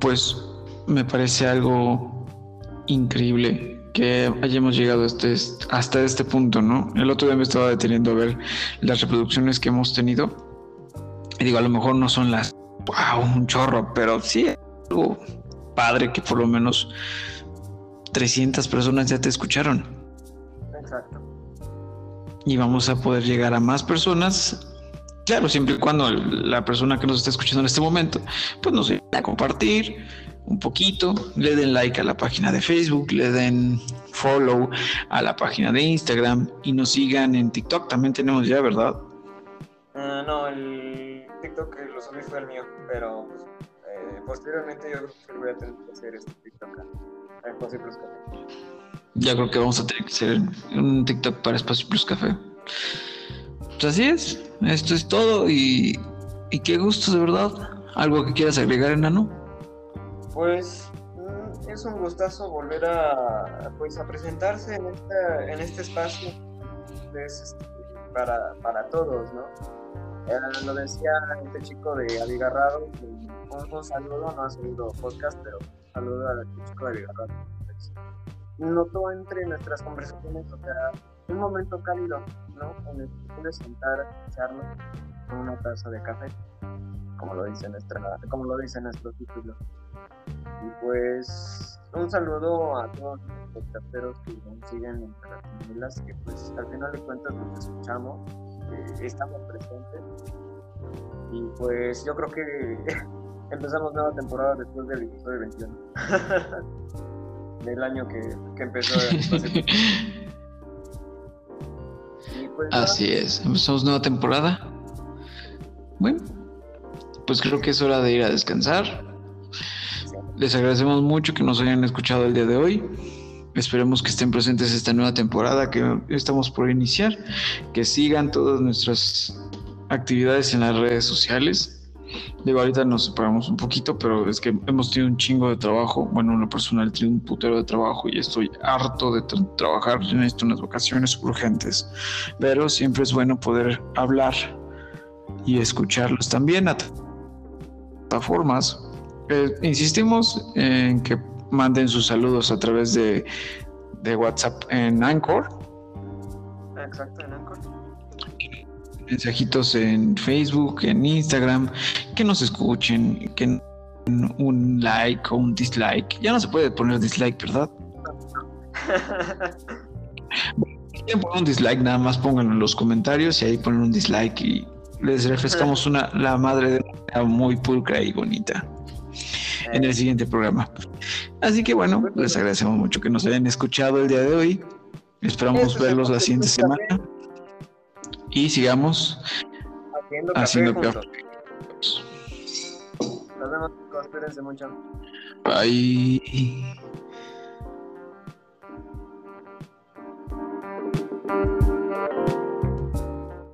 pues me parece algo increíble que hayamos llegado este, hasta este punto, ¿no? El otro día me estaba deteniendo a ver las reproducciones que hemos tenido y digo, a lo mejor no son las, wow, un chorro, pero sí algo padre que por lo menos 300 personas ya te escucharon. Exacto. Y vamos a poder llegar a más personas. Claro, siempre y cuando la persona que nos está escuchando en este momento, pues nos a compartir un poquito, le den like a la página de Facebook, le den follow a la página de Instagram y nos sigan en TikTok. También tenemos ya, ¿verdad? Ah, no, el TikTok que lo subí fue el mío, pero pues, eh, posteriormente yo creo que voy a tener que hacer este TikTok a Espacio Plus Café. Ya creo que vamos a tener que hacer un TikTok para Espacio Plus Café. Pues así es, esto es todo y, y qué gusto de verdad. ¿Algo que quieras agregar, enano? Pues mm, es un gustazo volver a, pues, a presentarse en, esta, en este espacio este, para, para todos, ¿no? Eh, lo decía este chico de Abigarrado, un, un, saludo, no ha subido podcast, pero saludo al chico de Abigarrado. Notó entre nuestras conversaciones, o sea, un momento cálido, ¿no? En el que puedes sentar, echarlo con una taza de café, como lo dice nuestra, como lo dice nuestro título. Y pues un saludo a todos los terceros que siguen entre las que pues al final de cuentas nos escuchamos, eh, estamos presentes. Y pues yo creo que empezamos nueva temporada después del episodio 21. del año que, que empezó. pues, Así es, empezamos nueva temporada. Bueno, pues creo que es hora de ir a descansar. Les agradecemos mucho que nos hayan escuchado el día de hoy. Esperemos que estén presentes esta nueva temporada que estamos por iniciar, que sigan todas nuestras actividades en las redes sociales. Digo, ahorita nos separamos un poquito, pero es que hemos tenido un chingo de trabajo. Bueno, una personal tiene un putero de trabajo y estoy harto de trabajar. Necesito unas vacaciones urgentes. Pero siempre es bueno poder hablar y escucharlos también a plataformas. Eh, insistimos en que manden sus saludos a través de, de WhatsApp en Anchor. Exacto, en Anchor mensajitos en Facebook, en Instagram, que nos escuchen, que un like o un dislike. Ya no se puede poner dislike, ¿verdad? quieren poner un dislike, nada más pónganlo en los comentarios y ahí ponen un dislike y les refrescamos una la madre de una muy pulcra y bonita en el siguiente programa. Así que bueno, les agradecemos mucho que nos hayan escuchado el día de hoy. Esperamos verlos la siguiente semana y sigamos haciendo, café. Nos vemos, espérense mucho. Bye.